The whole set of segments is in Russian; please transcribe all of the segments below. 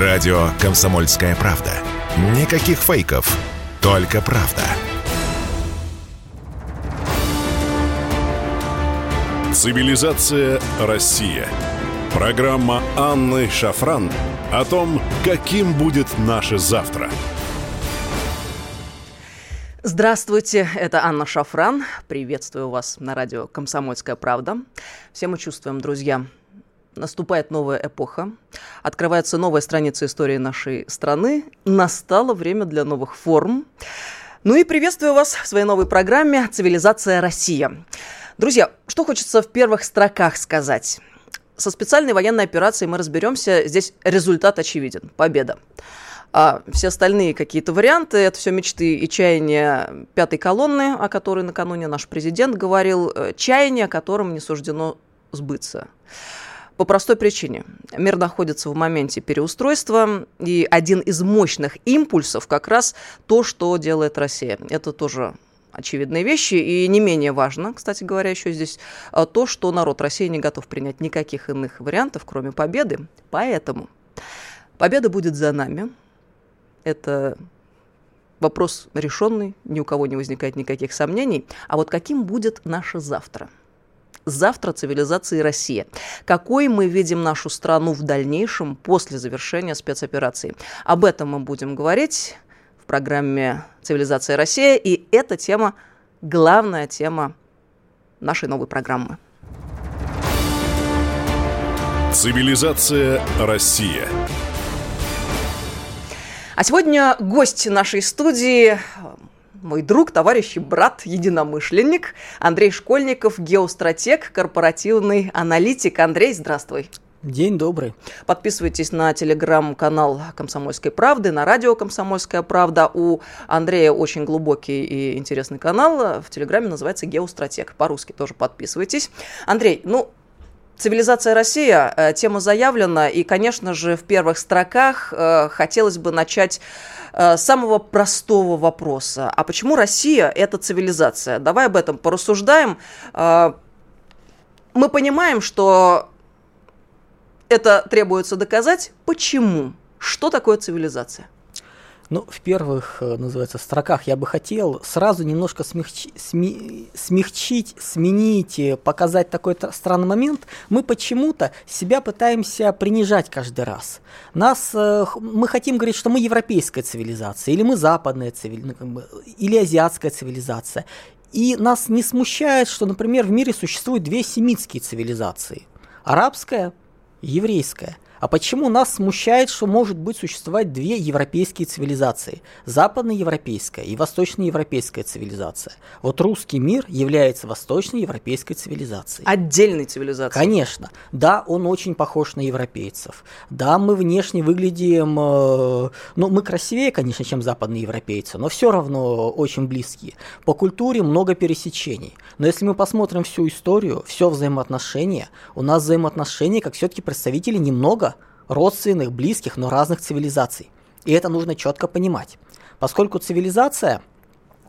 Радио «Комсомольская правда». Никаких фейков, только правда. Цивилизация Россия. Программа Анны Шафран о том, каким будет наше завтра. Здравствуйте, это Анна Шафран. Приветствую вас на радио «Комсомольская правда». Все мы чувствуем, друзья, наступает новая эпоха, открывается новая страница истории нашей страны, настало время для новых форм. Ну и приветствую вас в своей новой программе «Цивилизация Россия». Друзья, что хочется в первых строках сказать? Со специальной военной операцией мы разберемся, здесь результат очевиден – победа. А все остальные какие-то варианты – это все мечты и чаяния пятой колонны, о которой накануне наш президент говорил, э, чаяния, которым не суждено сбыться. По простой причине. Мир находится в моменте переустройства, и один из мощных импульсов как раз то, что делает Россия. Это тоже очевидные вещи. И не менее важно, кстати говоря, еще здесь а, то, что народ России не готов принять никаких иных вариантов, кроме победы. Поэтому победа будет за нами. Это вопрос решенный, ни у кого не возникает никаких сомнений. А вот каким будет наше завтра – завтра цивилизации Россия. Какой мы видим нашу страну в дальнейшем после завершения спецоперации? Об этом мы будем говорить в программе «Цивилизация Россия», и эта тема – главная тема нашей новой программы. Цивилизация Россия. А сегодня гость нашей студии мой друг, товарищ и брат, единомышленник Андрей Школьников, геостратег, корпоративный аналитик. Андрей, здравствуй. День добрый. Подписывайтесь на телеграм-канал «Комсомольской правды», на радио «Комсомольская правда». У Андрея очень глубокий и интересный канал. В телеграме называется «Геостратег». По-русски тоже подписывайтесь. Андрей, ну, Цивилизация Россия, э, тема заявлена, и, конечно же, в первых строках э, хотелось бы начать э, самого простого вопроса. А почему Россия – это цивилизация? Давай об этом порассуждаем. Мы понимаем, что это требуется доказать. Почему? Что такое цивилизация? Ну, в первых, э, называется, строках я бы хотел сразу немножко смягчи, сми, смягчить, сменить, э, показать такой странный момент. Мы почему-то себя пытаемся принижать каждый раз. Нас, э, мы хотим говорить, что мы европейская цивилизация, или мы западная цивилизация, ну, или азиатская цивилизация. И нас не смущает, что, например, в мире существуют две семитские цивилизации. Арабская еврейская. А почему нас смущает, что может быть существовать две европейские цивилизации? Западноевропейская и восточноевропейская цивилизация. Вот русский мир является восточноевропейской цивилизацией. Отдельной цивилизацией? Конечно. Да, он очень похож на европейцев. Да, мы внешне выглядим... Э, ну, мы красивее, конечно, чем западные европейцы, но все равно очень близкие. По культуре много пересечений. Но если мы посмотрим всю историю, все взаимоотношения, у нас взаимоотношения, как все-таки представители немного родственных, близких, но разных цивилизаций. И это нужно четко понимать. Поскольку цивилизация,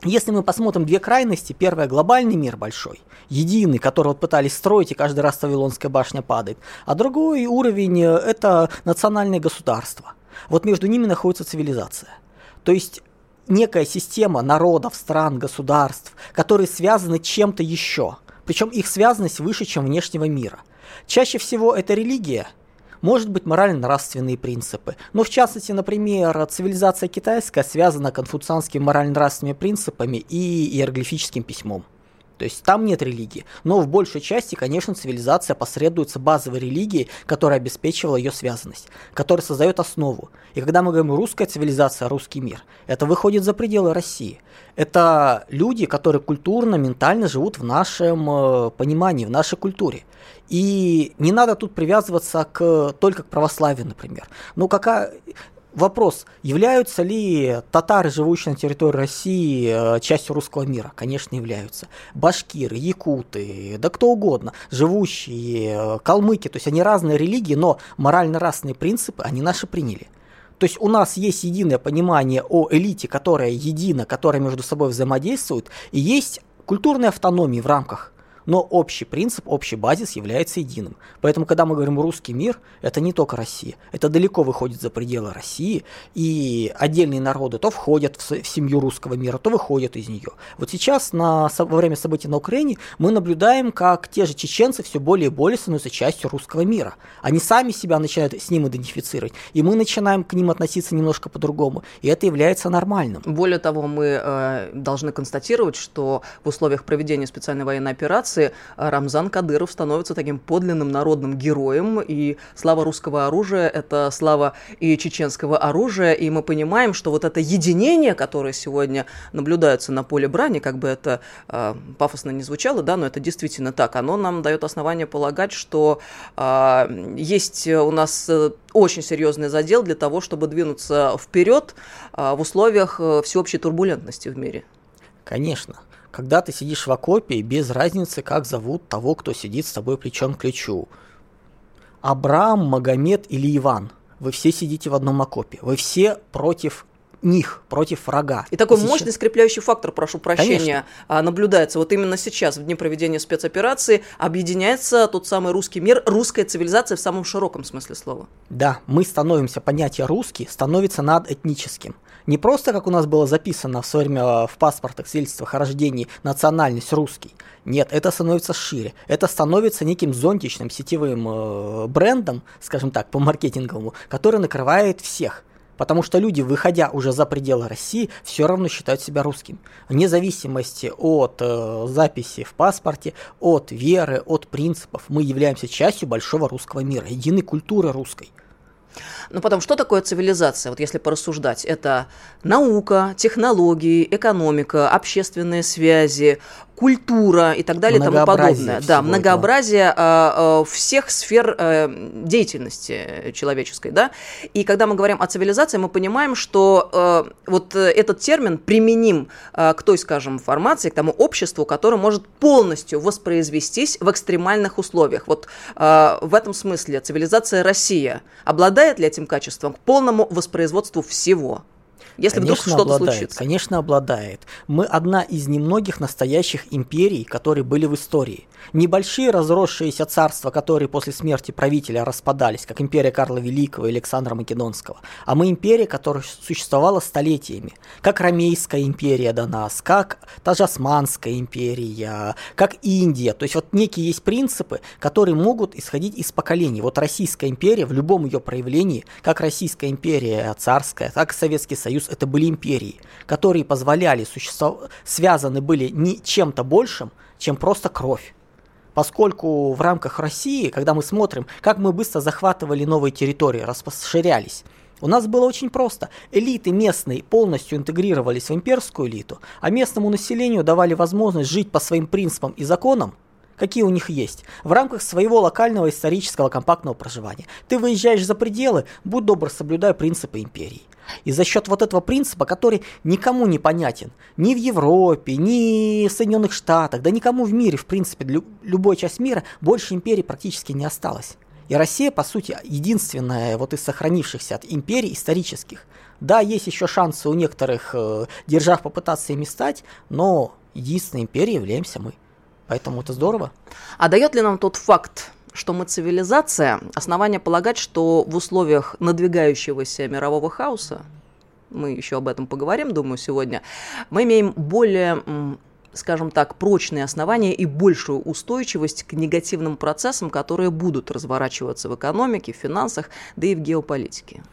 если мы посмотрим две крайности, первая глобальный мир большой, единый, который вот пытались строить, и каждый раз Вавилонская башня падает, а другой уровень э, это национальное государство. Вот между ними находится цивилизация. То есть некая система народов, стран, государств, которые связаны чем-то еще. Причем их связанность выше, чем внешнего мира. Чаще всего это религия – может быть морально-нравственные принципы. Но в частности, например, цивилизация китайская связана конфуцианскими морально-нравственными принципами и иероглифическим письмом. То есть там нет религии. Но в большей части, конечно, цивилизация посредуется базовой религией, которая обеспечивала ее связанность, которая создает основу. И когда мы говорим русская цивилизация, русский мир, это выходит за пределы России. Это люди, которые культурно, ментально живут в нашем э, понимании, в нашей культуре. И не надо тут привязываться к, только к православию, например. Ну, какая... Вопрос, являются ли татары, живущие на территории России, э, частью русского мира? Конечно, являются. Башкиры, якуты, да кто угодно, живущие, э, калмыки, то есть они разные религии, но морально-расные принципы они наши приняли. То есть у нас есть единое понимание о элите, которая едина, которая между собой взаимодействует, и есть культурная автономия в рамках но общий принцип, общий базис является единым. Поэтому, когда мы говорим «русский мир», это не только Россия, это далеко выходит за пределы России, и отдельные народы то входят в, семью русского мира, то выходят из нее. Вот сейчас, на, во время событий на Украине, мы наблюдаем, как те же чеченцы все более и более становятся частью русского мира. Они сами себя начинают с ним идентифицировать, и мы начинаем к ним относиться немножко по-другому, и это является нормальным. Более того, мы э, должны констатировать, что в условиях проведения специальной военной операции э, Рамзан Кадыров становится таким подлинным народным героем, и слава русского оружия – это слава и чеченского оружия, и мы понимаем, что вот это единение, которое сегодня наблюдается на поле брани, как бы это э, пафосно не звучало, да, но это действительно так, оно нам дает основание полагать, что э, есть у нас э, очень серьезный задел для того, чтобы двинуться вперед э, в условиях всеобщей турбулентности в мире. Конечно. Когда ты сидишь в окопе, без разницы, как зовут того, кто сидит с тобой плечом к плечу. Абрам, Магомед или Иван. Вы все сидите в одном окопе. Вы все против них, против врага. И такой сейчас... мощный скрепляющий фактор, прошу прощения, Конечно. А, наблюдается. Вот именно сейчас, в дни проведения спецоперации, объединяется тот самый русский мир, русская цивилизация в самом широком смысле слова. Да, мы становимся, понятие русский становится над этническим. Не просто, как у нас было записано в свое время в паспортах, свидетельствах о рождении, национальность русский. Нет, это становится шире. Это становится неким зонтичным сетевым э, брендом, скажем так, по маркетинговому, который накрывает всех. Потому что люди, выходя уже за пределы России, все равно считают себя русским. Вне зависимости от э, записи в паспорте, от веры, от принципов, мы являемся частью большого русского мира, единой культуры русской. Но потом, что такое цивилизация? Вот если порассуждать, это наука, технологии, экономика, общественные связи, культура и так далее и тому подобное. Да, многообразие э, э, всех сфер э, деятельности человеческой, да. И когда мы говорим о цивилизации, мы понимаем, что э, вот этот термин применим э, к той, скажем, формации, к тому обществу, которое может полностью воспроизвестись в экстремальных условиях. Вот э, в этом смысле цивилизация Россия обладает ли этим качеством к полному воспроизводству всего? Если конечно, вдруг что-то случится. Конечно, обладает. Мы одна из немногих настоящих империй, которые были в истории. Небольшие разросшиеся царства, которые после смерти правителя распадались, как империя Карла Великого и Александра Македонского, а мы империя, которая существовала столетиями, как Ромейская империя до нас, как та же Османская империя, как Индия. То есть вот некие есть принципы, которые могут исходить из поколений. Вот Российская империя в любом ее проявлении, как Российская империя царская, так и Советский Союз, Союз это были империи, которые позволяли существовать, связаны были не чем-то большим, чем просто кровь. Поскольку в рамках России, когда мы смотрим, как мы быстро захватывали новые территории, расширялись, у нас было очень просто. Элиты местные полностью интегрировались в имперскую элиту, а местному населению давали возможность жить по своим принципам и законам, какие у них есть, в рамках своего локального исторического компактного проживания. Ты выезжаешь за пределы, будь добр, соблюдай принципы империи. И за счет вот этого принципа, который никому не понятен, ни в Европе, ни в Соединенных Штатах, да никому в мире, в принципе, лю- любой часть мира, больше империй практически не осталось. И Россия, по сути, единственная вот из сохранившихся от империй исторических. Да, есть еще шансы у некоторых э, держав попытаться ими стать, но единственной империей являемся мы. Поэтому это здорово. А дает ли нам тот факт, что мы цивилизация, основания полагать, что в условиях надвигающегося мирового хаоса, мы еще об этом поговорим, думаю, сегодня, мы имеем более скажем так, прочные основания и большую устойчивость к негативным процессам, которые будут разворачиваться в экономике, в финансах, да и в геополитике.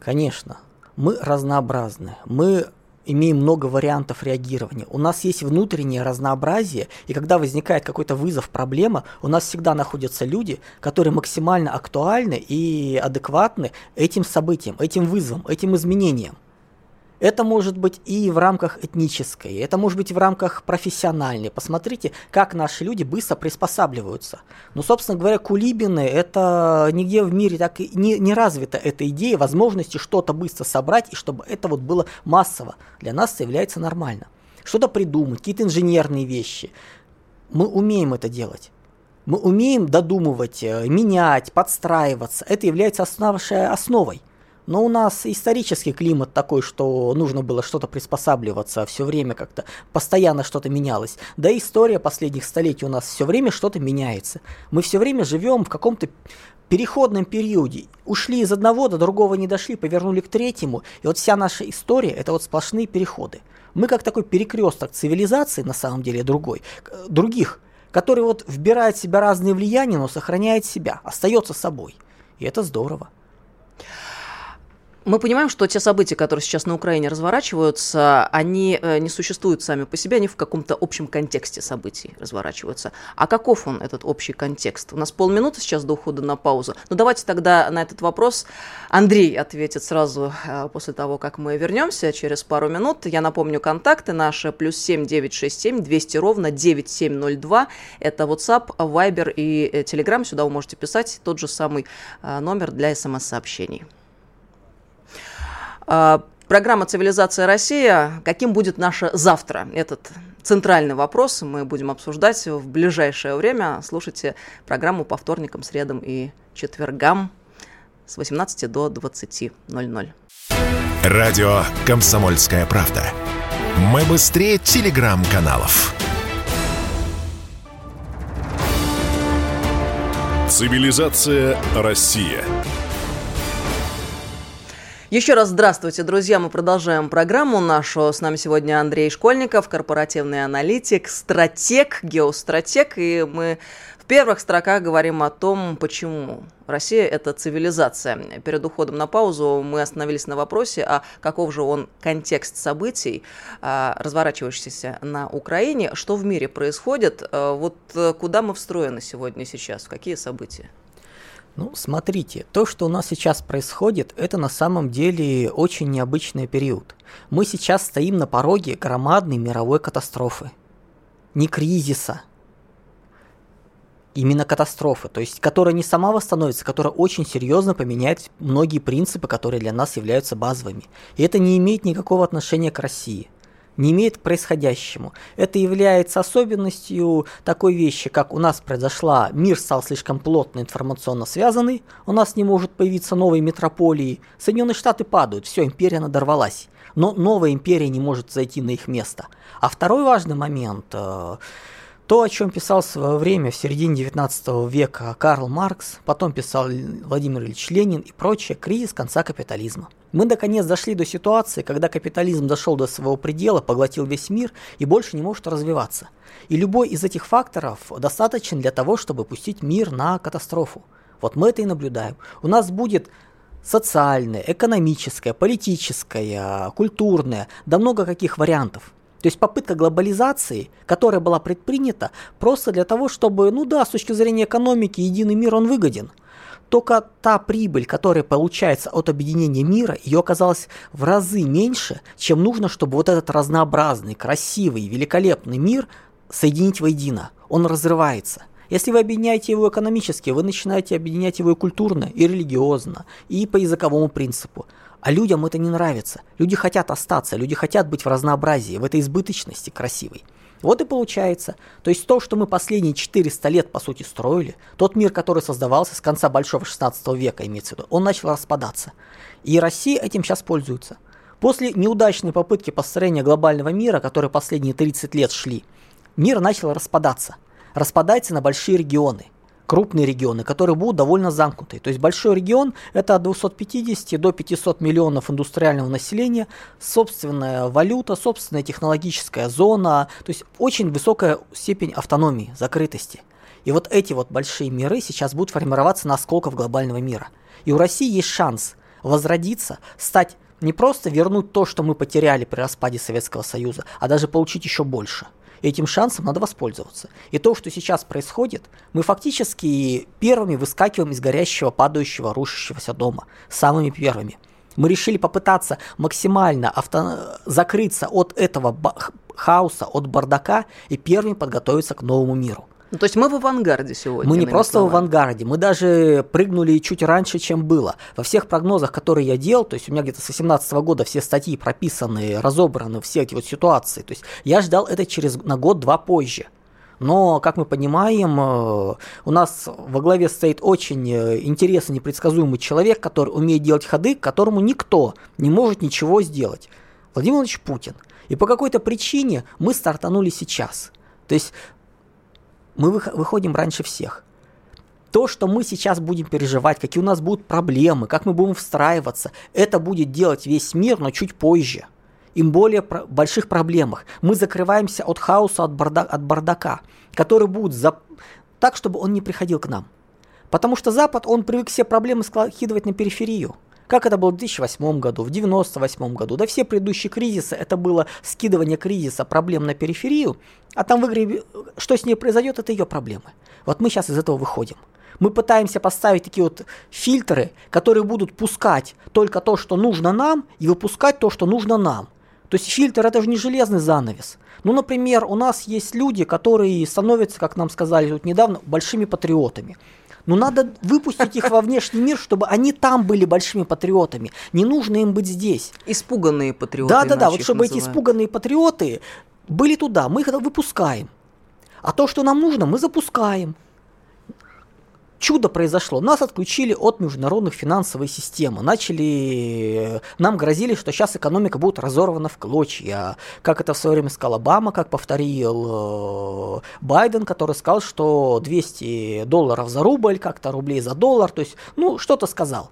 Конечно. Мы разнообразны. Мы имеем много вариантов реагирования. У нас есть внутреннее разнообразие, и когда возникает какой-то вызов, проблема, у нас всегда находятся люди, которые максимально актуальны и адекватны этим событиям, этим вызовам, этим изменениям. Это может быть и в рамках этнической, это может быть и в рамках профессиональной. Посмотрите, как наши люди быстро приспосабливаются. Ну, собственно говоря, кулибины, это нигде в мире так и не, не развита эта идея возможности что-то быстро собрать, и чтобы это вот было массово. Для нас это является нормально. Что-то придумать, какие-то инженерные вещи. Мы умеем это делать. Мы умеем додумывать, э, менять, подстраиваться. Это является основной основой. Но у нас исторический климат такой, что нужно было что-то приспосабливаться, все время как-то постоянно что-то менялось. Да и история последних столетий у нас все время что-то меняется. Мы все время живем в каком-то переходном периоде. Ушли из одного, до другого не дошли, повернули к третьему. И вот вся наша история – это вот сплошные переходы. Мы как такой перекресток цивилизации, на самом деле, другой, других, который вот вбирает в себя разные влияния, но сохраняет себя, остается собой. И это здорово. Мы понимаем, что те события, которые сейчас на Украине разворачиваются, они э, не существуют сами по себе, они в каком-то общем контексте событий разворачиваются. А каков он, этот общий контекст? У нас полминуты сейчас до ухода на паузу. Ну давайте тогда на этот вопрос Андрей ответит сразу э, после того, как мы вернемся через пару минут. Я напомню контакты наши. Плюс семь девять шесть семь двести ровно девять семь ноль два. Это WhatsApp, Viber и э, Telegram. Сюда вы можете писать тот же самый номер для смс-сообщений. А, программа «Цивилизация Россия». Каким будет наше завтра? Этот центральный вопрос мы будем обсуждать в ближайшее время. Слушайте программу по вторникам, средам и четвергам с 18 до 20.00. Радио «Комсомольская правда». Мы быстрее телеграм-каналов. Цивилизация Россия. Еще раз здравствуйте, друзья. Мы продолжаем программу нашу. С нами сегодня Андрей Школьников, корпоративный аналитик, стратег, геостратег. И мы в первых строках говорим о том, почему Россия – это цивилизация. Перед уходом на паузу мы остановились на вопросе, а каков же он контекст событий, а, разворачивающихся на Украине, что в мире происходит, а, вот э, куда мы встроены сегодня сейчас, какие события? Ну, смотрите, то, что у нас сейчас происходит, это на самом деле очень необычный период. Мы сейчас стоим на пороге громадной мировой катастрофы. Не кризиса, именно катастрофы, то есть которая не сама восстановится, которая очень серьезно поменяет многие принципы, которые для нас являются базовыми. И это не имеет никакого отношения к России не имеет к происходящему. Это является особенностью такой вещи, как у нас произошла, мир стал слишком плотно информационно связанный, у нас не может появиться новые метрополии, Соединенные Штаты падают, все, империя надорвалась, но новая империя не может зайти на их место. А второй важный момент э, то, о чем писал в свое время в середине 19 века Карл Маркс, потом писал Владимир Ильич Ленин и прочее, кризис конца капитализма. Мы наконец дошли до ситуации, когда капитализм дошел до своего предела, поглотил весь мир и больше не может развиваться. И любой из этих факторов достаточен для того, чтобы пустить мир на катастрофу. Вот мы это и наблюдаем. У нас будет социальное, экономическое, политическое, культурное, да много каких вариантов. То есть попытка глобализации, которая была предпринята просто для того, чтобы, ну да, с точки зрения экономики, единый мир, он выгоден. Только та прибыль, которая получается от объединения мира, ее оказалось в разы меньше, чем нужно, чтобы вот этот разнообразный, красивый, великолепный мир соединить воедино. Он разрывается. Если вы объединяете его экономически, вы начинаете объединять его и культурно, и религиозно, и по языковому принципу. А людям это не нравится. Люди хотят остаться, люди хотят быть в разнообразии, в этой избыточности красивой. Вот и получается. То есть то, что мы последние 400 лет, по сути, строили, тот мир, который создавался с конца Большого 16 века, имеется в виду, он начал распадаться. И Россия этим сейчас пользуется. После неудачной попытки построения глобального мира, которые последние 30 лет шли, мир начал распадаться. Распадается на большие регионы крупные регионы, которые будут довольно замкнутые. То есть большой регион – это от 250 до 500 миллионов индустриального населения, собственная валюта, собственная технологическая зона, то есть очень высокая степень автономии, закрытости. И вот эти вот большие миры сейчас будут формироваться на осколках глобального мира. И у России есть шанс возродиться, стать не просто вернуть то, что мы потеряли при распаде Советского Союза, а даже получить еще больше – этим шансом надо воспользоваться. И то, что сейчас происходит, мы фактически первыми выскакиваем из горящего, падающего, рушащегося дома. Самыми первыми. Мы решили попытаться максимально авто... закрыться от этого хаоса, от бардака и первыми подготовиться к новому миру. Ну, то есть мы в авангарде сегодня. Мы не просто словами. в авангарде, мы даже прыгнули чуть раньше, чем было. Во всех прогнозах, которые я делал, то есть у меня где-то с 2018 года все статьи прописаны, разобраны, все эти вот ситуации. То есть я ждал это через на год-два позже. Но, как мы понимаем, э, у нас во главе стоит очень э, интересный, непредсказуемый человек, который умеет делать ходы, которому никто не может ничего сделать. Владимир Владимирович Путин. И по какой-то причине мы стартанули сейчас. То есть мы выходим раньше всех. То, что мы сейчас будем переживать, какие у нас будут проблемы, как мы будем встраиваться, это будет делать весь мир, но чуть позже – им более про- больших проблемах. Мы закрываемся от хаоса, от, барда- от бардака, который будет за... так, чтобы он не приходил к нам. Потому что Запад, он привык все проблемы скидывать на периферию. Как это было в 2008 году, в 1998 году. Да все предыдущие кризисы, это было скидывание кризиса проблем на периферию, а там в игре, что с ней произойдет, это ее проблемы. Вот мы сейчас из этого выходим. Мы пытаемся поставить такие вот фильтры, которые будут пускать только то, что нужно нам, и выпускать то, что нужно нам. То есть фильтр это же не железный занавес. Ну, например, у нас есть люди, которые становятся, как нам сказали тут недавно, большими патриотами. Но надо выпустить их во внешний мир, чтобы они там были большими патриотами. Не нужно им быть здесь. Испуганные патриоты. Да, да, да. Вот чтобы называют. эти испуганные патриоты были туда, мы их выпускаем. А то, что нам нужно, мы запускаем чудо произошло. Нас отключили от международных финансовой системы. Начали... Нам грозили, что сейчас экономика будет разорвана в клочья. Как это в свое время сказал Обама, как повторил э, Байден, который сказал, что 200 долларов за рубль, как-то рублей за доллар. То есть, ну, что-то сказал.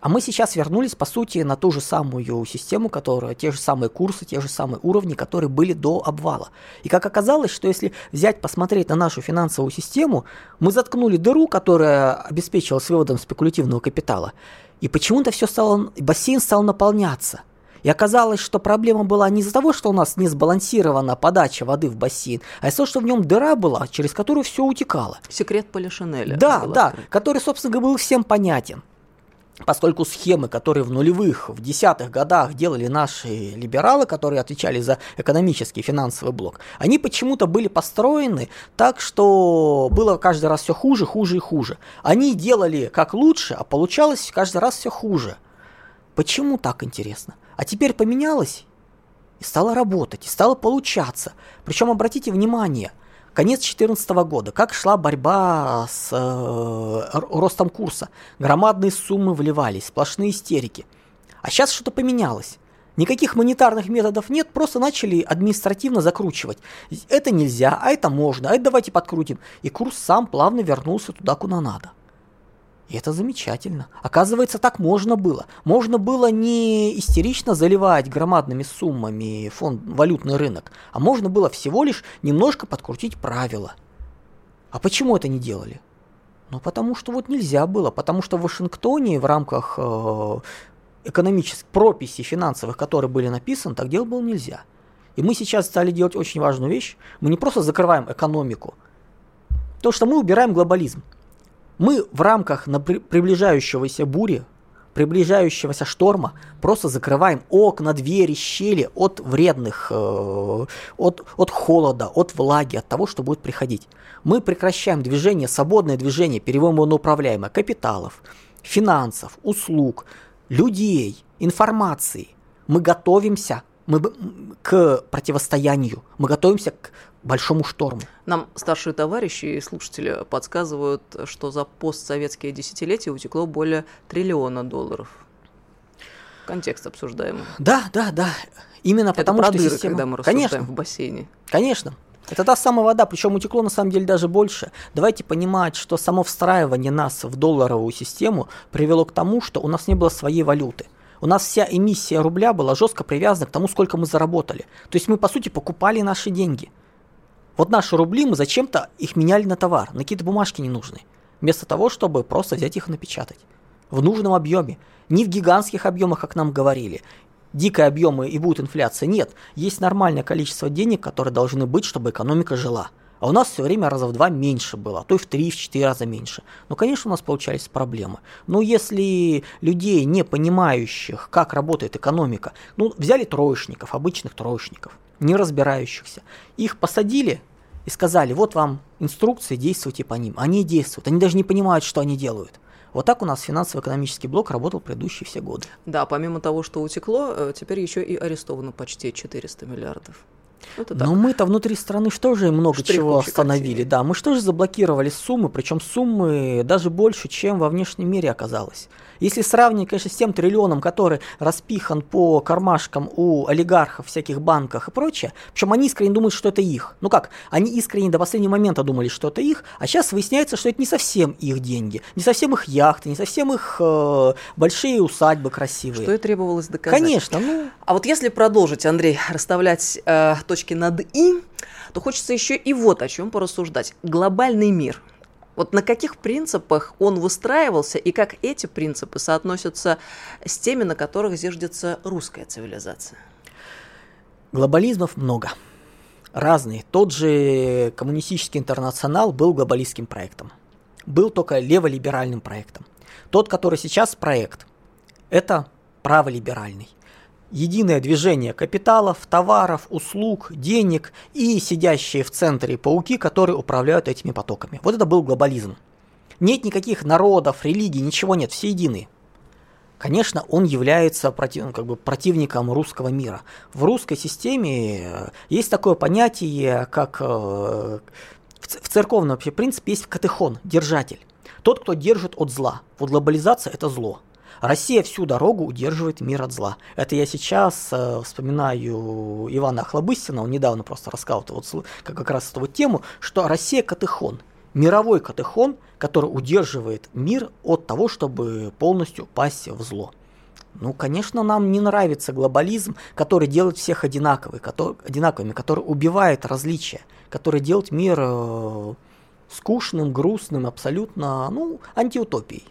А мы сейчас вернулись, по сути, на ту же самую систему, которая, те же самые курсы, те же самые уровни, которые были до обвала. И как оказалось, что если взять, посмотреть на нашу финансовую систему, мы заткнули дыру, которая обеспечивалась выводом спекулятивного капитала. И почему-то все стало, бассейн стал наполняться. И оказалось, что проблема была не из-за того, что у нас не сбалансирована подача воды в бассейн, а из-за того, что в нем дыра была, через которую все утекало. Секрет Полишинеля. Да, да, открыт. который, собственно говоря, был всем понятен поскольку схемы, которые в нулевых, в десятых годах делали наши либералы, которые отвечали за экономический финансовый блок, они почему-то были построены так, что было каждый раз все хуже, хуже и хуже. Они делали как лучше, а получалось каждый раз все хуже. Почему так интересно? А теперь поменялось и стало работать, и стало получаться. Причем обратите внимание, Конец 2014 года. Как шла борьба с э, ростом курса? Громадные суммы вливались, сплошные истерики. А сейчас что-то поменялось. Никаких монетарных методов нет, просто начали административно закручивать. Это нельзя, а это можно, а это давайте подкрутим. И курс сам плавно вернулся туда, куда надо. И это замечательно. Оказывается, так можно было. Можно было не истерично заливать громадными суммами фонд, валютный рынок, а можно было всего лишь немножко подкрутить правила. А почему это не делали? Ну, потому что вот нельзя было, потому что в Вашингтоне в рамках э, экономических прописей финансовых, которые были написаны, так делать было нельзя. И мы сейчас стали делать очень важную вещь. Мы не просто закрываем экономику, то что мы убираем глобализм. Мы в рамках приближающегося бури, приближающегося шторма просто закрываем окна, двери, щели от вредных, э, от, от холода, от влаги, от того, что будет приходить. Мы прекращаем движение, свободное движение, переводим на управляемое капиталов, финансов, услуг, людей, информации. Мы готовимся мы, к противостоянию, мы готовимся к большому шторму. Нам старшие товарищи и слушатели подсказывают, что за постсоветские десятилетия утекло более триллиона долларов. Контекст обсуждаемый. Да, да, да. Именно Это потому про что дыры, система... когда мы Конечно. в бассейне. Конечно. Это та самая вода, причем утекло на самом деле даже больше. Давайте понимать, что само встраивание нас в долларовую систему привело к тому, что у нас не было своей валюты. У нас вся эмиссия рубля была жестко привязана к тому, сколько мы заработали. То есть мы, по сути, покупали наши деньги. Вот наши рубли мы зачем-то их меняли на товар, на какие-то бумажки ненужные. Вместо того, чтобы просто взять их и напечатать. В нужном объеме. Не в гигантских объемах, как нам говорили. Дикие объемы и будет инфляция. Нет, есть нормальное количество денег, которые должны быть, чтобы экономика жила. А у нас все время раза в два меньше было, а то и в три, в четыре раза меньше. Ну, конечно, у нас получались проблемы. Но если людей, не понимающих, как работает экономика, ну, взяли троечников, обычных троечников, не разбирающихся, их посадили и сказали, вот вам инструкции, действуйте по ним. Они действуют, они даже не понимают, что они делают. Вот так у нас финансово-экономический блок работал предыдущие все годы. Да, помимо того, что утекло, э, теперь еще и арестовано почти 400 миллиардов. Это Но мы-то внутри страны что же много чего остановили. Да, мы что же заблокировали суммы, причем суммы даже больше, чем во внешнем мире оказалось. Если сравнить, конечно, с тем триллионом, который распихан по кармашкам у олигархов, всяких банках и прочее, причем они искренне думают, что это их. Ну как, они искренне до последнего момента думали, что это их, а сейчас выясняется, что это не совсем их деньги, не совсем их яхты, не совсем их э, большие усадьбы красивые. Что и требовалось доказать. Конечно. Ну... А вот если продолжить, Андрей, расставлять э, точки над «и», то хочется еще и вот о чем порассуждать. Глобальный мир – вот на каких принципах он выстраивался и как эти принципы соотносятся с теми, на которых зиждется русская цивилизация? Глобализмов много. Разные. Тот же коммунистический интернационал был глобалистским проектом. Был только леволиберальным проектом. Тот, который сейчас проект, это праволиберальный единое движение капиталов, товаров, услуг, денег и сидящие в центре пауки, которые управляют этими потоками. Вот это был глобализм. Нет никаких народов, религий, ничего нет, все едины. Конечно, он является против, ну, как бы, противником русского мира. В русской системе э, есть такое понятие, как э, в церковном вообще принципе есть катехон, держатель. Тот, кто держит от зла. Вот глобализация – это зло. Россия всю дорогу удерживает мир от зла. Это я сейчас э, вспоминаю Ивана Охлобыстина, он недавно просто рассказал вот, как, как раз эту вот тему, что Россия катехон, мировой катехон, который удерживает мир от того, чтобы полностью пасть в зло. Ну, конечно, нам не нравится глобализм, который делает всех одинаковыми, который, одинаковыми, который убивает различия, который делает мир э, скучным, грустным, абсолютно, ну, антиутопией.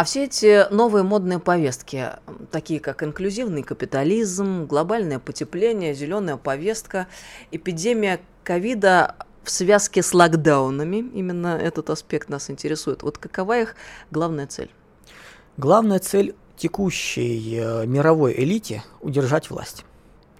А все эти новые модные повестки, такие как инклюзивный капитализм, глобальное потепление, зеленая повестка, эпидемия ковида в связке с локдаунами, именно этот аспект нас интересует. Вот какова их главная цель? Главная цель текущей э, мировой элите – удержать власть.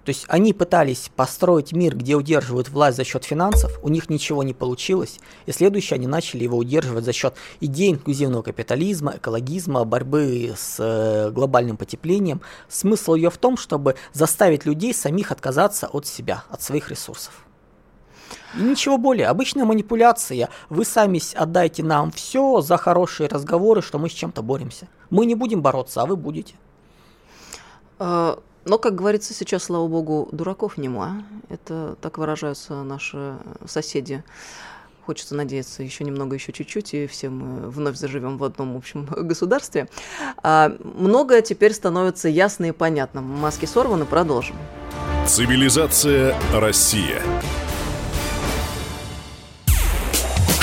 То есть они пытались построить мир, где удерживают власть за счет финансов, у них ничего не получилось, и следующее они начали его удерживать за счет идей инклюзивного капитализма, экологизма, борьбы с э, глобальным потеплением. Смысл ее в том, чтобы заставить людей самих отказаться от себя, от своих ресурсов. И ничего более. Обычная манипуляция. Вы сами отдайте нам все за хорошие разговоры, что мы с чем-то боремся. Мы не будем бороться, а вы будете. Но, как говорится сейчас, слава богу, дураков нема. Это так выражаются наши соседи. Хочется надеяться еще немного, еще чуть-чуть, и все мы вновь заживем в одном общем государстве. А, многое теперь становится ясно и понятно. Маски сорваны, продолжим. Цивилизация Россия.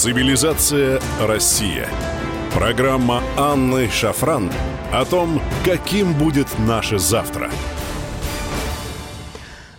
Цивилизация Россия. Программа Анны Шафран о том, каким будет наше завтра –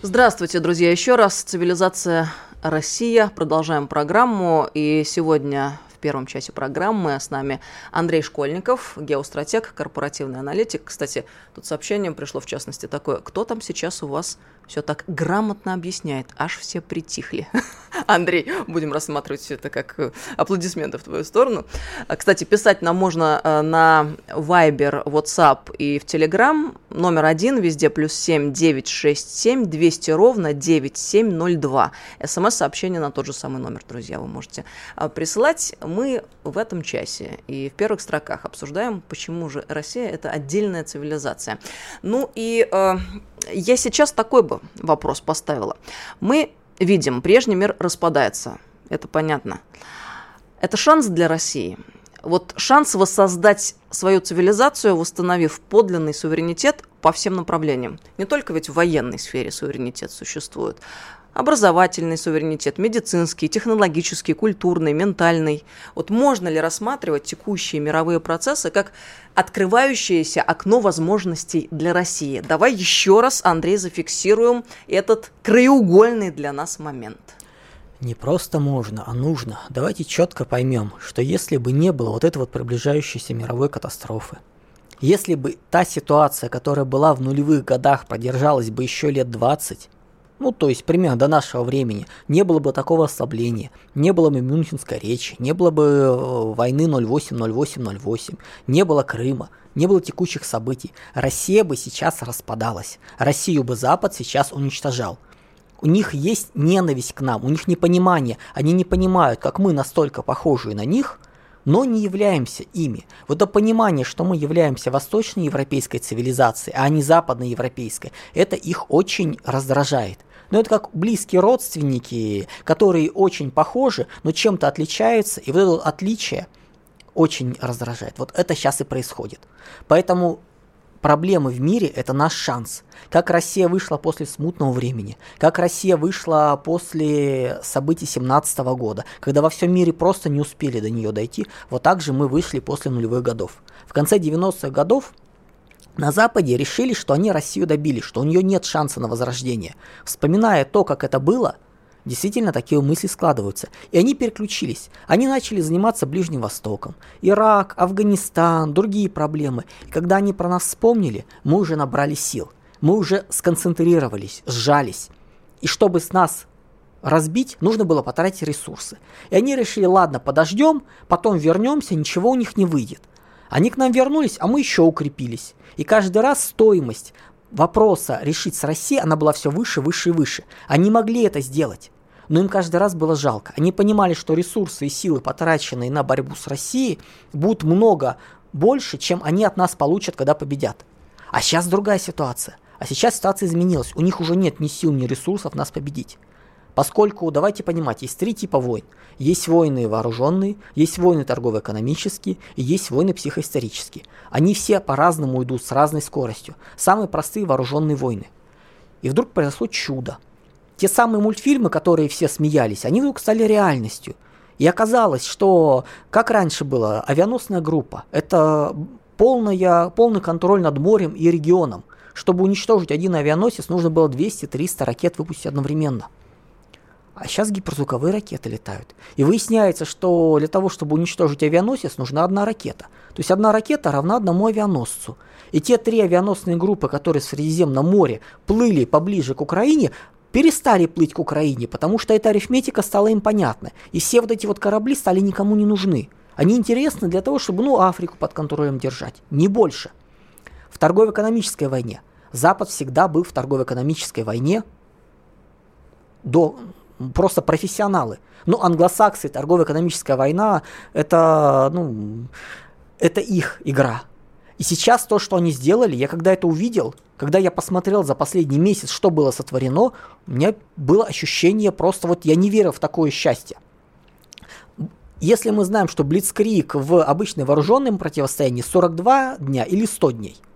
Здравствуйте, друзья, еще раз. Цивилизация Россия. Продолжаем программу. И сегодня в первом часе программы с нами Андрей Школьников, геостратег, корпоративный аналитик. Кстати, тут сообщение пришло в частности такое. Кто там сейчас у вас все так грамотно объясняет, аж все притихли. Андрей, будем рассматривать все это как э, аплодисменты в твою сторону. А, кстати, писать нам можно э, на Viber, WhatsApp и в Telegram. Номер один везде плюс 7 967 200 ровно 9702. СМС-сообщение на тот же самый номер, друзья, вы можете а, присылать. Мы в этом часе и в первых строках обсуждаем, почему же Россия – это отдельная цивилизация. Ну и э, я сейчас такой бы вопрос поставила. Мы видим, прежний мир распадается, это понятно. Это шанс для России. Вот шанс воссоздать свою цивилизацию, восстановив подлинный суверенитет по всем направлениям. Не только ведь в военной сфере суверенитет существует. Образовательный суверенитет, медицинский, технологический, культурный, ментальный. Вот можно ли рассматривать текущие мировые процессы как открывающееся окно возможностей для России? Давай еще раз, Андрей, зафиксируем этот краеугольный для нас момент. Не просто можно, а нужно. Давайте четко поймем, что если бы не было вот этой вот приближающейся мировой катастрофы, если бы та ситуация, которая была в нулевых годах, продержалась бы еще лет 20, ну, то есть примерно до нашего времени, не было бы такого ослабления, не было бы Мюнхенской речи, не было бы э, войны 08-08-08, не было Крыма, не было текущих событий. Россия бы сейчас распадалась. Россию бы Запад сейчас уничтожал. У них есть ненависть к нам, у них непонимание. Они не понимают, как мы настолько похожи на них, но не являемся ими. Вот это понимание, что мы являемся восточноевропейской цивилизацией, а не западноевропейской, это их очень раздражает. Но это как близкие родственники, которые очень похожи, но чем-то отличаются, и вот это отличие очень раздражает. Вот это сейчас и происходит. Поэтому проблемы в мире – это наш шанс. Как Россия вышла после смутного времени, как Россия вышла после событий 17 года, когда во всем мире просто не успели до нее дойти, вот так же мы вышли после нулевых годов. В конце 90-х годов на Западе решили, что они Россию добили, что у нее нет шанса на возрождение. Вспоминая то, как это было, действительно такие мысли складываются. И они переключились. Они начали заниматься Ближним Востоком. Ирак, Афганистан, другие проблемы. И когда они про нас вспомнили, мы уже набрали сил. Мы уже сконцентрировались, сжались. И чтобы с нас разбить, нужно было потратить ресурсы. И они решили, ладно, подождем, потом вернемся, ничего у них не выйдет. Они к нам вернулись, а мы еще укрепились. И каждый раз стоимость вопроса решить с Россией, она была все выше, выше и выше. Они могли это сделать. Но им каждый раз было жалко. Они понимали, что ресурсы и силы, потраченные на борьбу с Россией, будут много больше, чем они от нас получат, когда победят. А сейчас другая ситуация. А сейчас ситуация изменилась. У них уже нет ни сил, ни ресурсов нас победить. Поскольку, давайте понимать, есть три типа войн. Есть войны вооруженные, есть войны торгово-экономические и есть войны психоисторические. Они все по-разному идут, с разной скоростью. Самые простые вооруженные войны. И вдруг произошло чудо. Те самые мультфильмы, которые все смеялись, они вдруг стали реальностью. И оказалось, что, как раньше было, авианосная группа – это полная, полный контроль над морем и регионом. Чтобы уничтожить один авианосец, нужно было 200-300 ракет выпустить одновременно – а сейчас гиперзвуковые ракеты летают. И выясняется, что для того, чтобы уничтожить авианосец, нужна одна ракета. То есть одна ракета равна одному авианосцу. И те три авианосные группы, которые в Средиземном море плыли поближе к Украине, перестали плыть к Украине, потому что эта арифметика стала им понятна. И все вот эти вот корабли стали никому не нужны. Они интересны для того, чтобы ну, Африку под контролем держать, не больше. В торгово-экономической войне Запад всегда был в торгово-экономической войне до просто профессионалы. Ну, англосаксы, торгово-экономическая война, это, ну, это их игра. И сейчас то, что они сделали, я когда это увидел, когда я посмотрел за последний месяц, что было сотворено, у меня было ощущение просто вот я не верил в такое счастье. Если мы знаем, что Блицкрик в обычной вооруженном противостоянии 42 дня или 100 дней –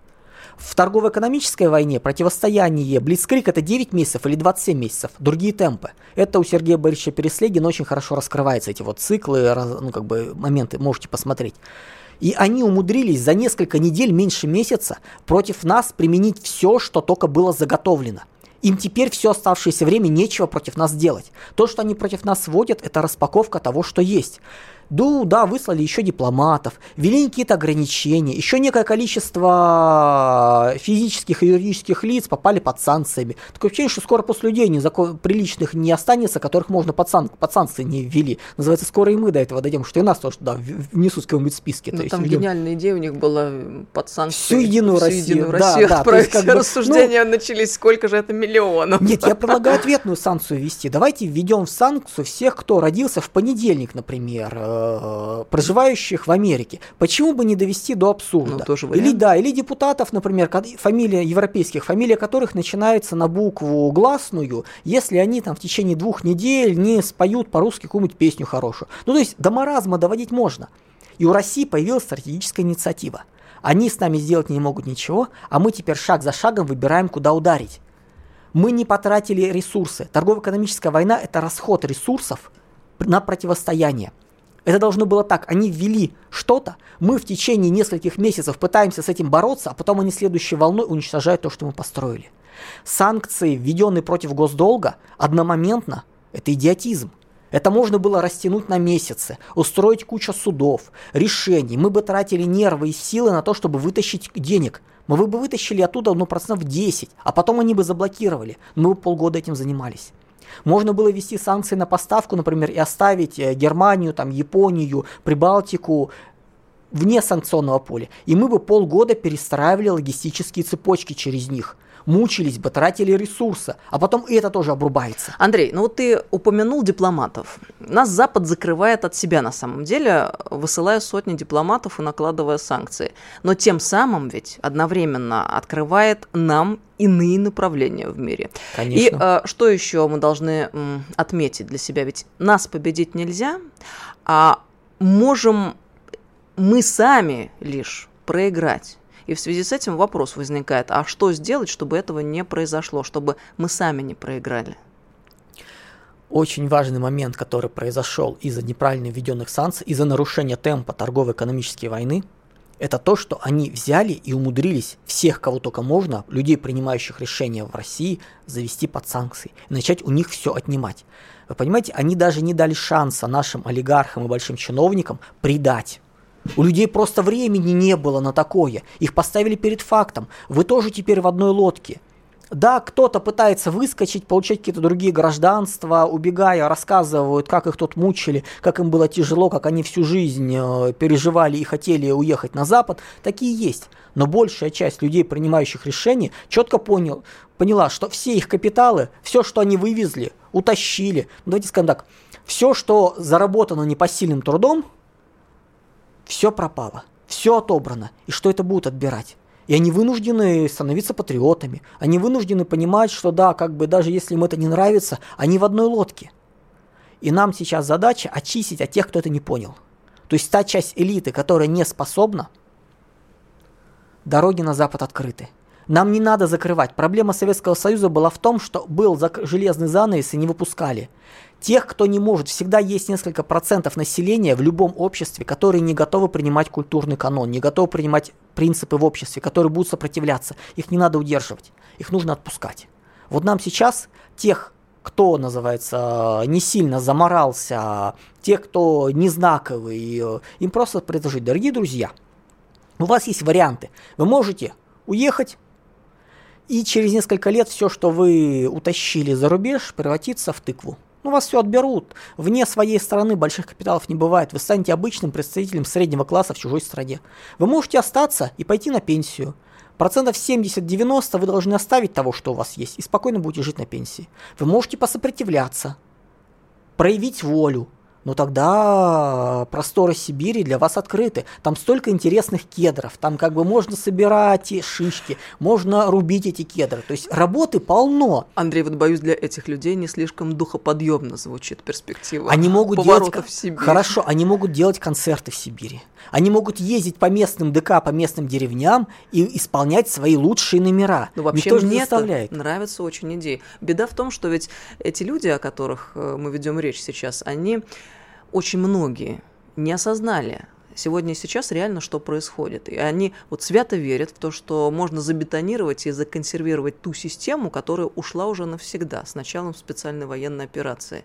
в торгово-экономической войне противостояние Блицкрик это 9 месяцев или 27 месяцев, другие темпы. Это у Сергея Борисовича Переслегина очень хорошо раскрывается, эти вот циклы, ну как бы моменты, можете посмотреть. И они умудрились за несколько недель, меньше месяца, против нас применить все, что только было заготовлено. Им теперь все оставшееся время нечего против нас делать. То, что они против нас вводят, это распаковка того, что есть. Ну да, выслали еще дипломатов, ввели какие-то ограничения, еще некое количество физических и юридических лиц попали под санкциями. Такое ощущение, что скоро после людей не закон, приличных не останется, которых можно под, сан, под санкции не ввели. Называется, скоро и мы до этого дойдем, что и нас тоже да, внесут в каком-нибудь списке. Ну, там ведем... гениальная идея у них была под санкции. Всю единую всю Россию. Единую да, Россию да, отправить. Как бы, Рассуждения ну, начались, сколько же это миллионов. Нет, я предлагаю ответную санкцию ввести. Давайте введем в санкцию всех, кто родился в понедельник, например, э, проживающих в Америке. Почему бы не довести до абсурда? Ну, или да, или депутатов, например, фамилия европейских, фамилия которых начинается на букву гласную, если они там в течение двух недель не споют по-русски какую-нибудь песню хорошую. Ну, то есть до маразма доводить можно. И у России появилась стратегическая инициатива. Они с нами сделать не могут ничего, а мы теперь шаг за шагом выбираем, куда ударить. Мы не потратили ресурсы. Торгово-экономическая война – это расход ресурсов на противостояние. Это должно было так. Они ввели что-то, мы в течение нескольких месяцев пытаемся с этим бороться, а потом они следующей волной уничтожают то, что мы построили. Санкции, введенные против госдолга, одномоментно – это идиотизм. Это можно было растянуть на месяцы, устроить кучу судов, решений. Мы бы тратили нервы и силы на то, чтобы вытащить денег. Мы бы вытащили оттуда ну, процентов 10, а потом они бы заблокировали. Мы бы полгода этим занимались. Можно было ввести санкции на поставку, например, и оставить э, Германию, там, Японию, Прибалтику вне санкционного поля. И мы бы полгода перестраивали логистические цепочки через них мучились бы, тратили ресурсы, а потом и это тоже обрубается. Андрей, ну вот ты упомянул дипломатов. Нас Запад закрывает от себя на самом деле, высылая сотни дипломатов и накладывая санкции. Но тем самым ведь одновременно открывает нам иные направления в мире. Конечно. И э, что еще мы должны м, отметить для себя? Ведь нас победить нельзя, а можем мы сами лишь проиграть. И в связи с этим вопрос возникает, а что сделать, чтобы этого не произошло, чтобы мы сами не проиграли? Очень важный момент, который произошел из-за неправильно введенных санкций, из-за нарушения темпа торгово-экономической войны, это то, что они взяли и умудрились всех, кого только можно, людей, принимающих решения в России, завести под санкции и начать у них все отнимать. Вы понимаете, они даже не дали шанса нашим олигархам и большим чиновникам предать у людей просто времени не было на такое. Их поставили перед фактом. Вы тоже теперь в одной лодке. Да, кто-то пытается выскочить, получать какие-то другие гражданства, убегая, рассказывают, как их тут мучили, как им было тяжело, как они всю жизнь э, переживали и хотели уехать на Запад. Такие есть. Но большая часть людей, принимающих решения, четко понял, поняла, что все их капиталы, все, что они вывезли, утащили, ну, давайте скажем так, все, что заработано непосильным трудом, все пропало, все отобрано, и что это будут отбирать? И они вынуждены становиться патриотами. Они вынуждены понимать, что да, как бы даже если им это не нравится, они в одной лодке. И нам сейчас задача очистить от тех, кто это не понял. То есть та часть элиты, которая не способна, дороги на Запад открыты. Нам не надо закрывать. Проблема Советского Союза была в том, что был железный занавес и не выпускали. Тех, кто не может, всегда есть несколько процентов населения в любом обществе, которые не готовы принимать культурный канон, не готовы принимать принципы в обществе, которые будут сопротивляться. Их не надо удерживать, их нужно отпускать. Вот нам сейчас тех, кто, называется, не сильно заморался, те, кто не знаковый, им просто предложить, дорогие друзья, у вас есть варианты. Вы можете уехать, и через несколько лет все, что вы утащили за рубеж, превратится в тыкву. Ну, вас все отберут. Вне своей страны больших капиталов не бывает. Вы станете обычным представителем среднего класса в чужой стране. Вы можете остаться и пойти на пенсию. Процентов 70-90 вы должны оставить того, что у вас есть, и спокойно будете жить на пенсии. Вы можете посопротивляться, проявить волю, но тогда просторы Сибири для вас открыты. Там столько интересных кедров, там как бы можно собирать шишки, можно рубить эти кедры. То есть работы полно. Андрей, вот боюсь, для этих людей не слишком духоподъемно звучит перспектива они могут делать, в Сибирь. Хорошо, они могут делать концерты в Сибири. Они могут ездить по местным ДК, по местным деревням и исполнять свои лучшие номера. Ну, вообще Никто мне это нравится очень идея. Беда в том, что ведь эти люди, о которых э, мы ведем речь сейчас, они очень многие не осознали сегодня и сейчас реально что происходит. И они вот свято верят в то, что можно забетонировать и законсервировать ту систему, которая ушла уже навсегда с началом специальной военной операции.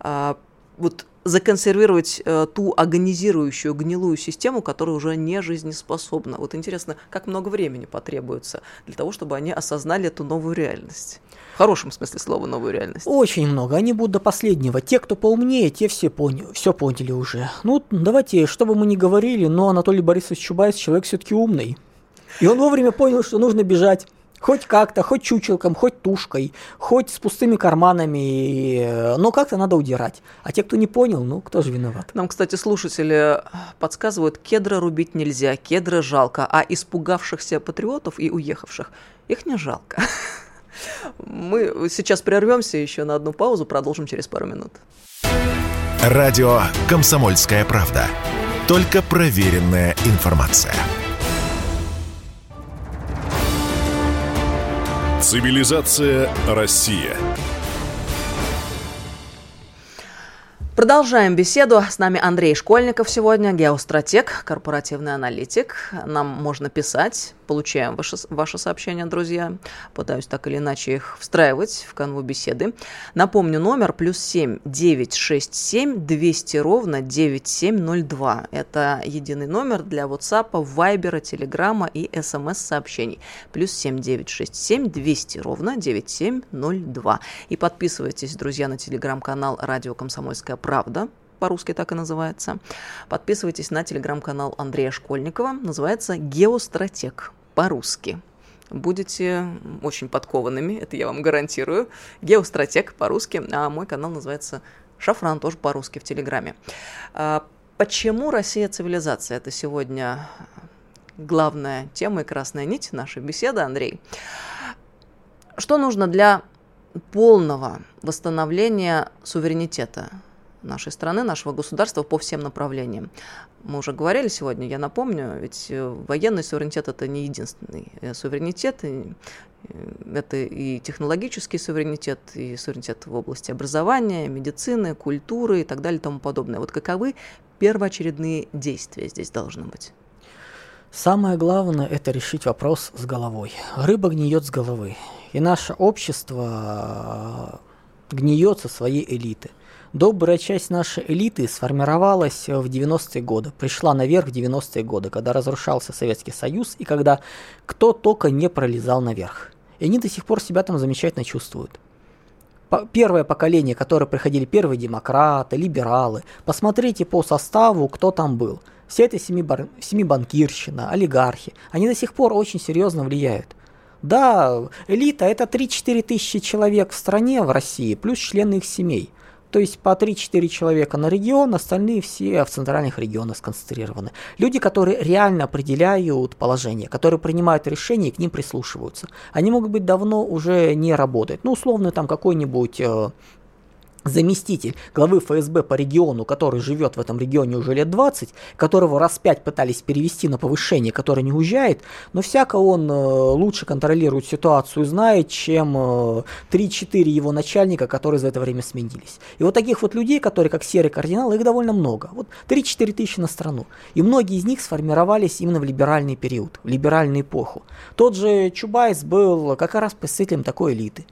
А, вот законсервировать э, ту агонизирующую, гнилую систему, которая уже не жизнеспособна. Вот интересно, как много времени потребуется для того, чтобы они осознали эту новую реальность. В хорошем смысле слова новую реальность. Очень много. Они будут до последнего. Те, кто поумнее, те все, поняли, все поняли уже. Ну, давайте, что бы мы ни говорили, но Анатолий Борисович Чубайс человек все-таки умный. И он вовремя понял, что нужно бежать. Хоть как-то, хоть чучелком, хоть тушкой, хоть с пустыми карманами, но как-то надо удирать. А те, кто не понял, ну, кто же виноват? Нам, кстати, слушатели подсказывают, кедра рубить нельзя, кедра жалко, а испугавшихся патриотов и уехавших, их не жалко. Мы сейчас прервемся еще на одну паузу, продолжим через пару минут. Радио «Комсомольская правда». Только проверенная информация. Цивилизация Россия. Продолжаем беседу. С нами Андрей Школьников сегодня, геостратег, корпоративный аналитик. Нам можно писать получаем ваши, ваши сообщения, друзья. Пытаюсь так или иначе их встраивать в канву беседы. Напомню, номер плюс 7 967 200 ровно 9702. Это единый номер для WhatsApp, Viber, Telegram и смс-сообщений. Плюс 7 967 200 ровно 9702. И подписывайтесь, друзья, на телеграм-канал «Радио Комсомольская правда» по-русски так и называется. Подписывайтесь на телеграм-канал Андрея Школьникова, называется «Геостратег» по-русски. Будете очень подкованными, это я вам гарантирую. Геостратег по-русски, а мой канал называется Шафран, тоже по-русски в Телеграме. А, почему Россия цивилизация? Это сегодня главная тема и красная нить нашей беседы, Андрей. Что нужно для полного восстановления суверенитета нашей страны, нашего государства по всем направлениям. Мы уже говорили сегодня, я напомню, ведь э, военный суверенитет это не единственный э, суверенитет, э, это и технологический суверенитет, и суверенитет в области образования, медицины, культуры и так далее и тому подобное. Вот каковы первоочередные действия здесь должны быть? Самое главное – это решить вопрос с головой. Рыба гниет с головы. И наше общество гниет со своей элиты – Добрая часть нашей элиты сформировалась в 90-е годы, пришла наверх в 90-е годы, когда разрушался Советский Союз и когда кто только не пролезал наверх. И они до сих пор себя там замечательно чувствуют. Первое поколение, которое приходили первые демократы, либералы, посмотрите по составу, кто там был. Все это семибар... семибанкирщина, олигархи, они до сих пор очень серьезно влияют. Да, элита это 3-4 тысячи человек в стране, в России, плюс члены их семей – то есть по 3-4 человека на регион, остальные все в центральных регионах сконцентрированы. Люди, которые реально определяют положение, которые принимают решения и к ним прислушиваются. Они могут быть давно уже не работать. Ну, условно, там какой-нибудь э, заместитель главы ФСБ по региону, который живет в этом регионе уже лет 20, которого раз пять пытались перевести на повышение, который не уезжает, но всяко он э, лучше контролирует ситуацию, знает, чем э, 3-4 его начальника, которые за это время сменились. И вот таких вот людей, которые как серый кардинал, их довольно много. Вот 3-4 тысячи на страну. И многие из них сформировались именно в либеральный период, в либеральную эпоху. Тот же Чубайс был как раз представителем такой элиты.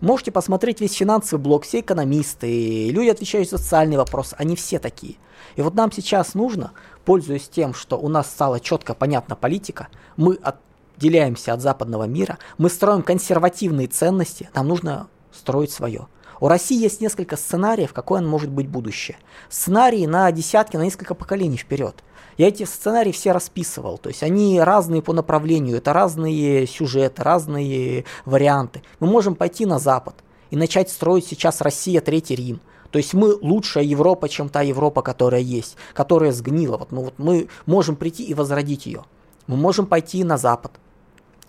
Можете посмотреть весь финансовый блок, все экономисты, люди, отвечающие за социальный вопрос, они все такие. И вот нам сейчас нужно, пользуясь тем, что у нас стала четко понятна политика, мы отделяемся от западного мира, мы строим консервативные ценности, нам нужно строить свое. У России есть несколько сценариев, какое может быть будущее. Сценарии на десятки, на несколько поколений вперед. Я эти сценарии все расписывал, то есть они разные по направлению, это разные сюжеты, разные варианты. Мы можем пойти на Запад и начать строить сейчас Россия Третий Рим. То есть мы лучшая Европа, чем та Европа, которая есть, которая сгнила. Вот, ну, вот мы можем прийти и возродить ее. Мы можем пойти на Запад,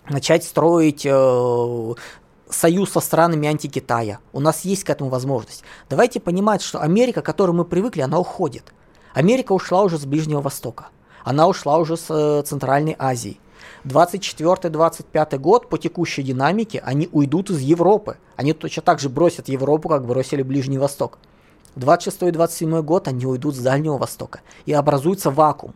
начать строить э, союз со странами анти-Китая. У нас есть к этому возможность. Давайте понимать, что Америка, к которой мы привыкли, она уходит. Америка ушла уже с Ближнего Востока. Она ушла уже с э, Центральной Азии. 24-25 год по текущей динамике они уйдут из Европы. Они точно так же бросят Европу, как бросили Ближний Восток. 26-27 год они уйдут с Дальнего Востока. И образуется вакуум.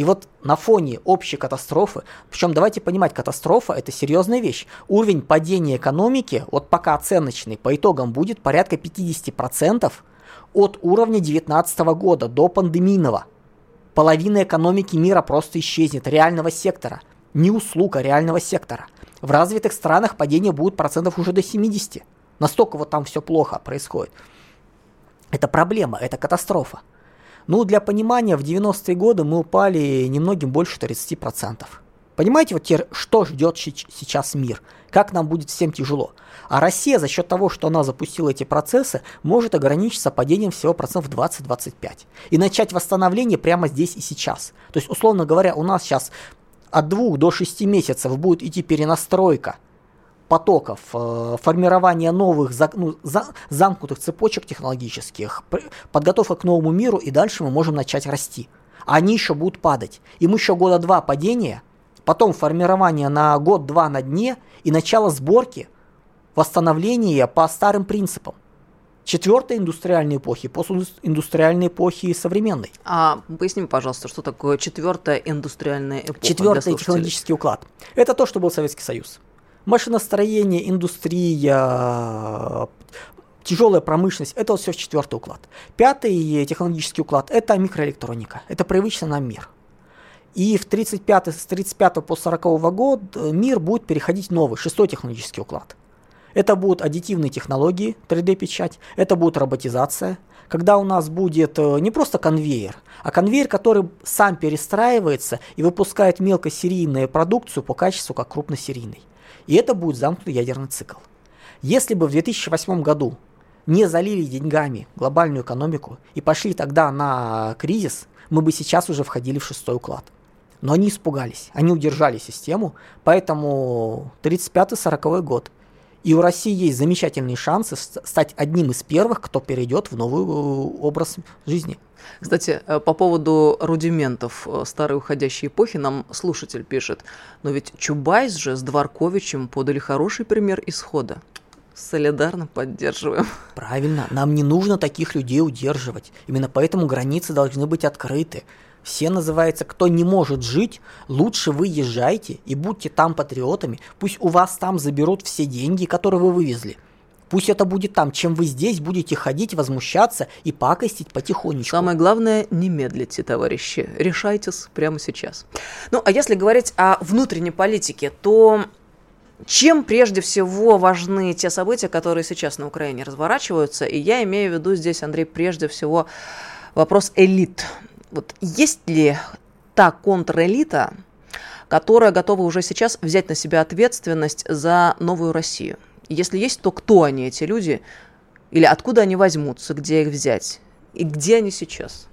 И вот на фоне общей катастрофы, причем давайте понимать, катастрофа это серьезная вещь. Уровень падения экономики, вот пока оценочный, по итогам будет порядка 50% от уровня 2019 года до пандемийного. Половина экономики мира просто исчезнет, реального сектора. Не услуг, а реального сектора. В развитых странах падение будет процентов уже до 70. Настолько вот там все плохо происходит. Это проблема, это катастрофа. Ну, для понимания, в 90-е годы мы упали немногим больше 30%. Понимаете, вот теперь, что ждет сейчас мир? Как нам будет всем тяжело? А Россия за счет того, что она запустила эти процессы, может ограничиться падением всего процентов 20-25. И начать восстановление прямо здесь и сейчас. То есть, условно говоря, у нас сейчас от 2 до 6 месяцев будет идти перенастройка потоков, э, формирование новых ну, за, замкнутых цепочек технологических, подготовка к новому миру, и дальше мы можем начать расти. А они еще будут падать. И мы еще года два падения – потом формирование на год-два на дне и начало сборки, восстановления по старым принципам. Четвертой индустриальной эпохи, постиндустриальной эпохи современной. А поясни, пожалуйста, что такое четвертая индустриальная эпоха? Четвертый технологический уклад. Это то, что был Советский Союз. Машиностроение, индустрия, тяжелая промышленность, это вот все четвертый уклад. Пятый технологический уклад – это микроэлектроника, это привычный нам мир. И в 35, с 35 по 40 года мир будет переходить в новый, шестой технологический уклад. Это будут аддитивные технологии, 3D-печать, это будет роботизация, когда у нас будет э, не просто конвейер, а конвейер, который сам перестраивается и выпускает мелкосерийную продукцию по качеству как крупносерийный. И это будет замкнутый ядерный цикл. Если бы в 2008 году не залили деньгами глобальную экономику и пошли тогда на кризис, мы бы сейчас уже входили в шестой уклад. Но они испугались, они удержали систему, поэтому 35-40 год. И у России есть замечательные шансы стать одним из первых, кто перейдет в новый э, образ жизни. Кстати, э, по поводу рудиментов э, старой уходящей эпохи нам слушатель пишет, но ведь Чубайс же с Дворковичем подали хороший пример исхода. Солидарно поддерживаем. Правильно, нам не нужно таких людей удерживать. Именно поэтому границы должны быть открыты. Все называется, кто не может жить, лучше вы езжайте и будьте там патриотами. Пусть у вас там заберут все деньги, которые вы вывезли. Пусть это будет там, чем вы здесь будете ходить, возмущаться и пакостить потихонечку. Самое главное, не медлите, товарищи. Решайтесь прямо сейчас. Ну, а если говорить о внутренней политике, то чем прежде всего важны те события, которые сейчас на Украине разворачиваются? И я имею в виду здесь, Андрей, прежде всего вопрос элит. Вот есть ли та контрэлита, которая готова уже сейчас взять на себя ответственность за новую Россию? Если есть, то кто они, эти люди? Или откуда они возьмутся, где их взять? И где они сейчас?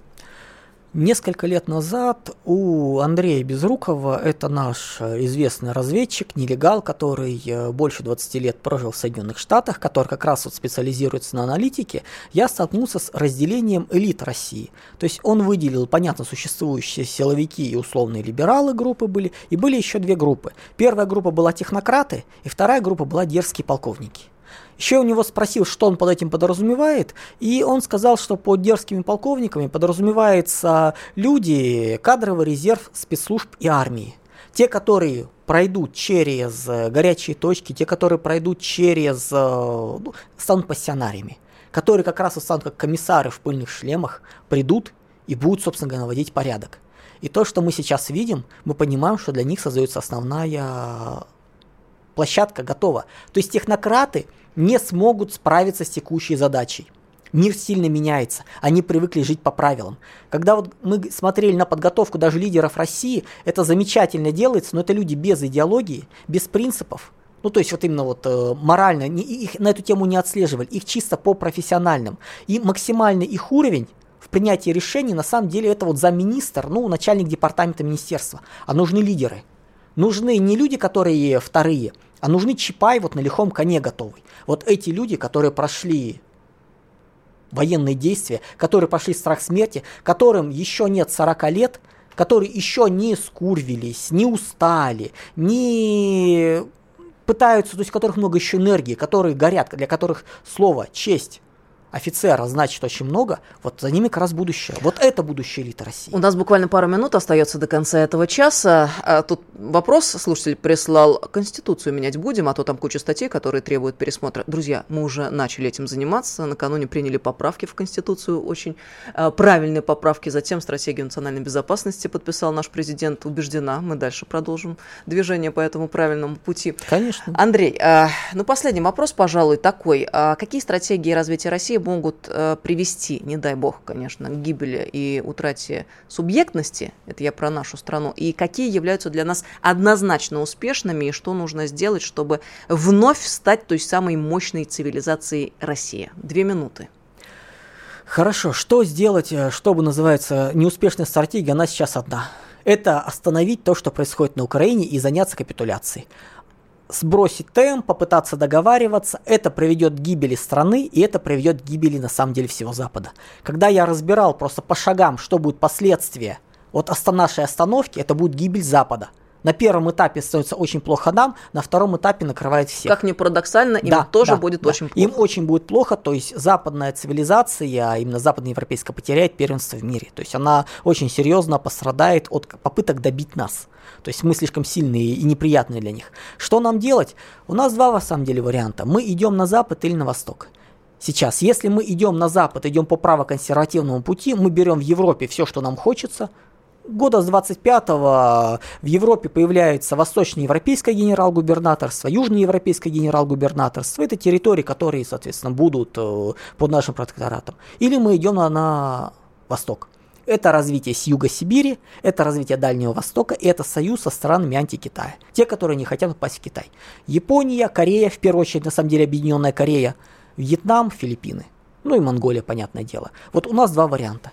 Несколько лет назад у Андрея Безрукова, это наш э, известный разведчик, нелегал, который э, больше 20 лет прожил в Соединенных Штатах, который как раз вот специализируется на аналитике, я столкнулся с разделением элит России. То есть он выделил, понятно, существующие силовики и условные либералы группы были, и были еще две группы. Первая группа была технократы, и вторая группа была дерзкие полковники. Еще у него спросил, что он под этим подразумевает, и он сказал, что под дерзкими полковниками подразумевается люди, кадровый резерв спецслужб и армии. Те, которые пройдут через горячие точки, те, которые пройдут через... Ну, станут пассионариями, которые как раз и станут как комиссары в пыльных шлемах, придут и будут, собственно говоря, наводить порядок. И то, что мы сейчас видим, мы понимаем, что для них создается основная площадка готова. То есть технократы не смогут справиться с текущей задачей. Мир сильно меняется, они привыкли жить по правилам. Когда вот мы смотрели на подготовку даже лидеров России, это замечательно делается, но это люди без идеологии, без принципов. Ну, то есть вот именно вот э, морально, не, их на эту тему не отслеживали, их чисто по профессиональным. И максимальный их уровень в принятии решений, на самом деле, это вот замминистр, ну, начальник департамента министерства. А нужны лидеры. Нужны не люди, которые вторые, а нужны Чапай вот на лихом коне готовый. Вот эти люди, которые прошли военные действия, которые прошли страх смерти, которым еще нет 40 лет, которые еще не скурвились, не устали, не пытаются, то есть у которых много еще энергии, которые горят, для которых слово честь офицера значит очень много, вот за ними как раз будущее. Вот это будущее элиты России. У нас буквально пару минут остается до конца этого часа. А тут вопрос слушатель прислал. Конституцию менять будем, а то там куча статей, которые требуют пересмотра. Друзья, мы уже начали этим заниматься. Накануне приняли поправки в Конституцию, очень э, правильные поправки. Затем стратегию национальной безопасности подписал наш президент. Убеждена, мы дальше продолжим движение по этому правильному пути. Конечно. Андрей, э, ну последний вопрос, пожалуй, такой. А какие стратегии развития России могут э, привести, не дай бог, конечно, к гибели и утрате субъектности, это я про нашу страну, и какие являются для нас однозначно успешными, и что нужно сделать, чтобы вновь стать той самой мощной цивилизацией России. Две минуты. Хорошо, что сделать, э, чтобы называется неуспешная стратегия, она сейчас одна. Это остановить то, что происходит на Украине и заняться капитуляцией сбросить темп, попытаться договариваться, это приведет к гибели страны, и это приведет к гибели на самом деле всего Запада. Когда я разбирал просто по шагам, что будут последствия от нашей остановки, это будет гибель Запада. На первом этапе становится очень плохо нам, на втором этапе накрывает всех. Как ни парадоксально, им да, тоже да, будет да. очень плохо. Им очень будет плохо, то есть западная цивилизация, а именно западноевропейская, потеряет первенство в мире. То есть она очень серьезно пострадает от попыток добить нас. То есть мы слишком сильные и неприятные для них. Что нам делать? У нас два, на самом деле, варианта. Мы идем на запад или на восток. Сейчас, если мы идем на запад, идем по правоконсервативному пути, мы берем в Европе все, что нам хочется, года с 25-го в Европе появляется восточноевропейское генерал-губернаторство, южноевропейское генерал-губернаторство. Это территории, которые, соответственно, будут э, под нашим протекторатом. Или мы идем на, на восток. Это развитие с юга Сибири, это развитие Дальнего Востока, и это союз со странами анти-Китая. Те, которые не хотят попасть в Китай. Япония, Корея, в первую очередь, на самом деле, Объединенная Корея, Вьетнам, Филиппины. Ну и Монголия, понятное дело. Вот у нас два варианта.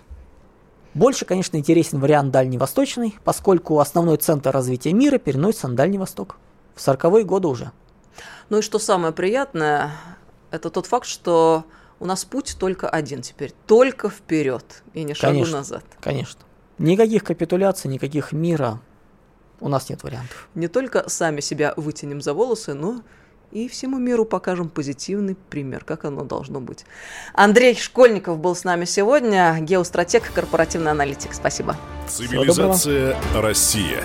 Больше, конечно, интересен вариант дальневосточный, поскольку основной центр развития мира переносится на Дальний Восток. В 40-е годы уже. Ну и что самое приятное, это тот факт, что у нас путь только один теперь, только вперед и не шагу конечно, назад. Конечно. Никаких капитуляций, никаких мира. У нас нет вариантов. Не только сами себя вытянем за волосы, но и всему миру покажем позитивный пример, как оно должно быть. Андрей Школьников был с нами сегодня, геостратег, корпоративный аналитик. Спасибо. Цивилизация Россия.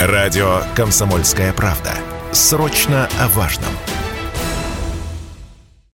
Радио «Комсомольская правда». Срочно о важном.